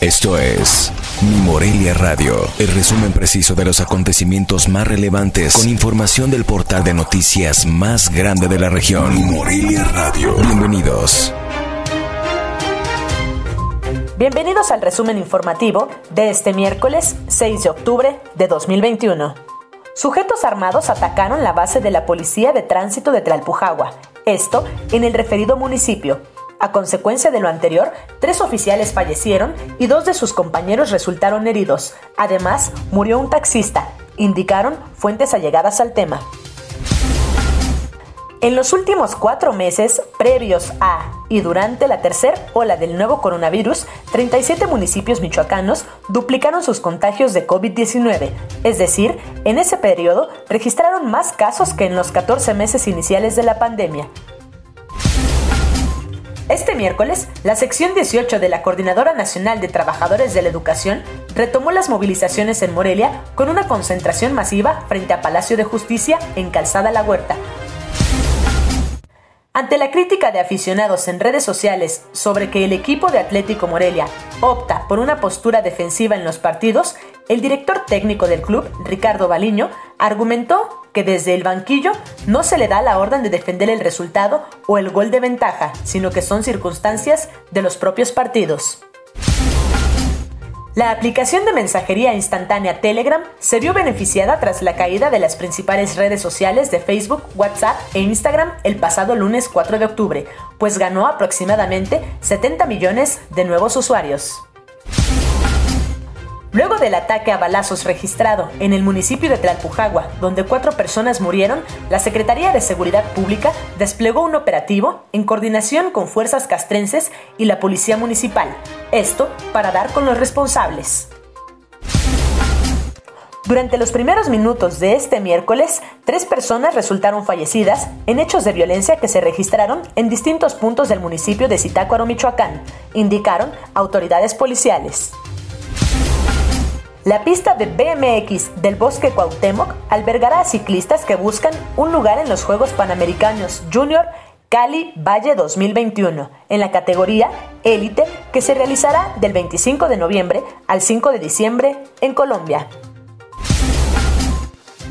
Esto es Mi Morelia Radio, el resumen preciso de los acontecimientos más relevantes con información del portal de noticias más grande de la región. Mi Morelia Radio. Bienvenidos. Bienvenidos al resumen informativo de este miércoles 6 de octubre de 2021. Sujetos armados atacaron la base de la Policía de Tránsito de Tlalpujagua, esto en el referido municipio a consecuencia de lo anterior, tres oficiales fallecieron y dos de sus compañeros resultaron heridos. Además, murió un taxista, indicaron fuentes allegadas al tema. En los últimos cuatro meses, previos a y durante la tercera ola del nuevo coronavirus, 37 municipios michoacanos duplicaron sus contagios de COVID-19, es decir, en ese periodo registraron más casos que en los 14 meses iniciales de la pandemia. Este miércoles, la sección 18 de la Coordinadora Nacional de Trabajadores de la Educación retomó las movilizaciones en Morelia con una concentración masiva frente a Palacio de Justicia en Calzada La Huerta. Ante la crítica de aficionados en redes sociales sobre que el equipo de Atlético Morelia opta por una postura defensiva en los partidos, el director técnico del club, Ricardo Baliño, argumentó que desde el banquillo no se le da la orden de defender el resultado o el gol de ventaja, sino que son circunstancias de los propios partidos. La aplicación de mensajería instantánea Telegram se vio beneficiada tras la caída de las principales redes sociales de Facebook, WhatsApp e Instagram el pasado lunes 4 de octubre, pues ganó aproximadamente 70 millones de nuevos usuarios. Luego del ataque a balazos registrado en el municipio de Tlalpujagua, donde cuatro personas murieron, la Secretaría de Seguridad Pública desplegó un operativo en coordinación con fuerzas castrenses y la Policía Municipal, esto para dar con los responsables. Durante los primeros minutos de este miércoles, tres personas resultaron fallecidas en hechos de violencia que se registraron en distintos puntos del municipio de Zitácuaro, Michoacán, indicaron autoridades policiales. La pista de BMX del Bosque Cuauhtémoc albergará a ciclistas que buscan un lugar en los Juegos Panamericanos Junior Cali Valle 2021 en la categoría Élite que se realizará del 25 de noviembre al 5 de diciembre en Colombia.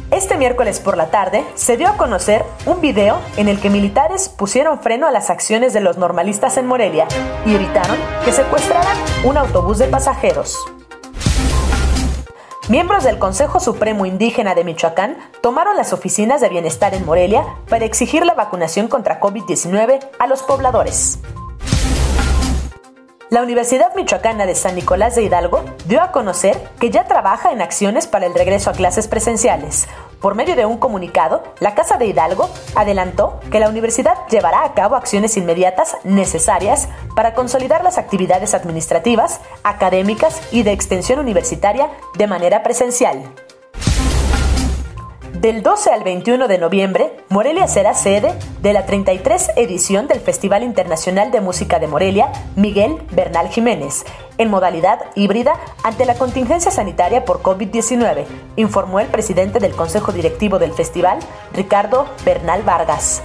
Este miércoles por la tarde se dio a conocer un video en el que militares pusieron freno a las acciones de los normalistas en Morelia y evitaron que secuestraran un autobús de pasajeros. Miembros del Consejo Supremo Indígena de Michoacán tomaron las oficinas de bienestar en Morelia para exigir la vacunación contra COVID-19 a los pobladores. La Universidad Michoacana de San Nicolás de Hidalgo dio a conocer que ya trabaja en acciones para el regreso a clases presenciales, por medio de un comunicado, la Casa de Hidalgo adelantó que la universidad llevará a cabo acciones inmediatas necesarias para consolidar las actividades administrativas, académicas y de extensión universitaria de manera presencial. Del 12 al 21 de noviembre, Morelia será sede de la 33 edición del Festival Internacional de Música de Morelia, Miguel Bernal Jiménez, en modalidad híbrida ante la contingencia sanitaria por COVID-19, informó el presidente del Consejo Directivo del festival, Ricardo Bernal Vargas.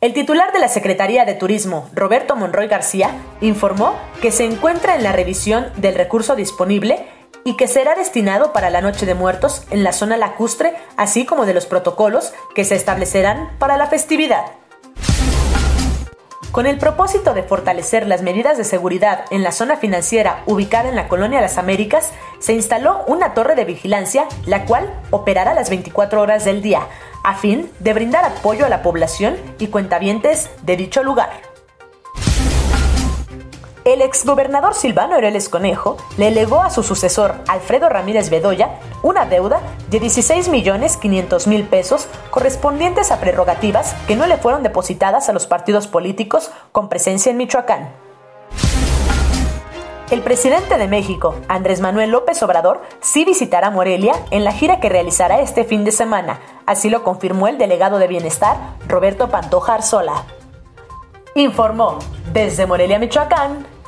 El titular de la Secretaría de Turismo, Roberto Monroy García, informó que se encuentra en la revisión del recurso disponible y que será destinado para la Noche de Muertos en la zona lacustre, así como de los protocolos que se establecerán para la festividad. Con el propósito de fortalecer las medidas de seguridad en la zona financiera ubicada en la Colonia Las Américas, se instaló una torre de vigilancia, la cual operará las 24 horas del día, a fin de brindar apoyo a la población y cuentavientes de dicho lugar. El exgobernador Silvano Aureles Conejo le legó a su sucesor Alfredo Ramírez Bedoya una deuda de 16 millones 500 mil pesos correspondientes a prerrogativas que no le fueron depositadas a los partidos políticos con presencia en Michoacán. El presidente de México, Andrés Manuel López Obrador, sí visitará Morelia en la gira que realizará este fin de semana, así lo confirmó el delegado de Bienestar, Roberto Pantoja Arzola. Informó desde Morelia, Michoacán,